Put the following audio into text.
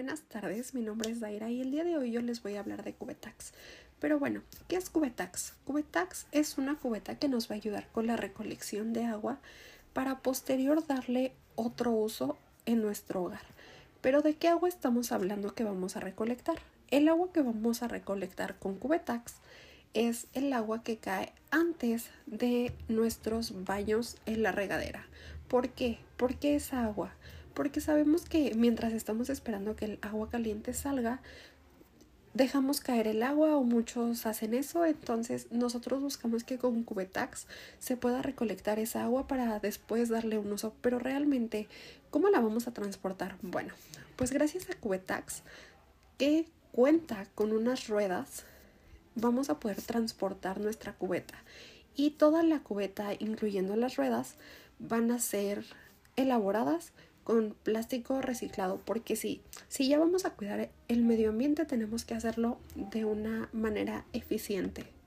buenas tardes, mi nombre es Daira y el día de hoy yo les voy a hablar de Cubetax. Pero bueno, ¿qué es Cubetax? Cubetax es una cubeta que nos va a ayudar con la recolección de agua para posterior darle otro uso en nuestro hogar. Pero ¿de qué agua estamos hablando que vamos a recolectar? El agua que vamos a recolectar con Cubetax es el agua que cae antes de nuestros baños en la regadera. ¿Por qué? ¿Por qué esa agua? Porque sabemos que mientras estamos esperando que el agua caliente salga, dejamos caer el agua o muchos hacen eso, entonces nosotros buscamos que con Cubetax se pueda recolectar esa agua para después darle un uso, pero realmente, ¿cómo la vamos a transportar? Bueno, pues gracias a Cubetax que cuenta con unas ruedas vamos a poder transportar nuestra cubeta y toda la cubeta, incluyendo las ruedas, van a ser elaboradas con plástico reciclado porque sí, si ya vamos a cuidar el medio ambiente tenemos que hacerlo de una manera eficiente.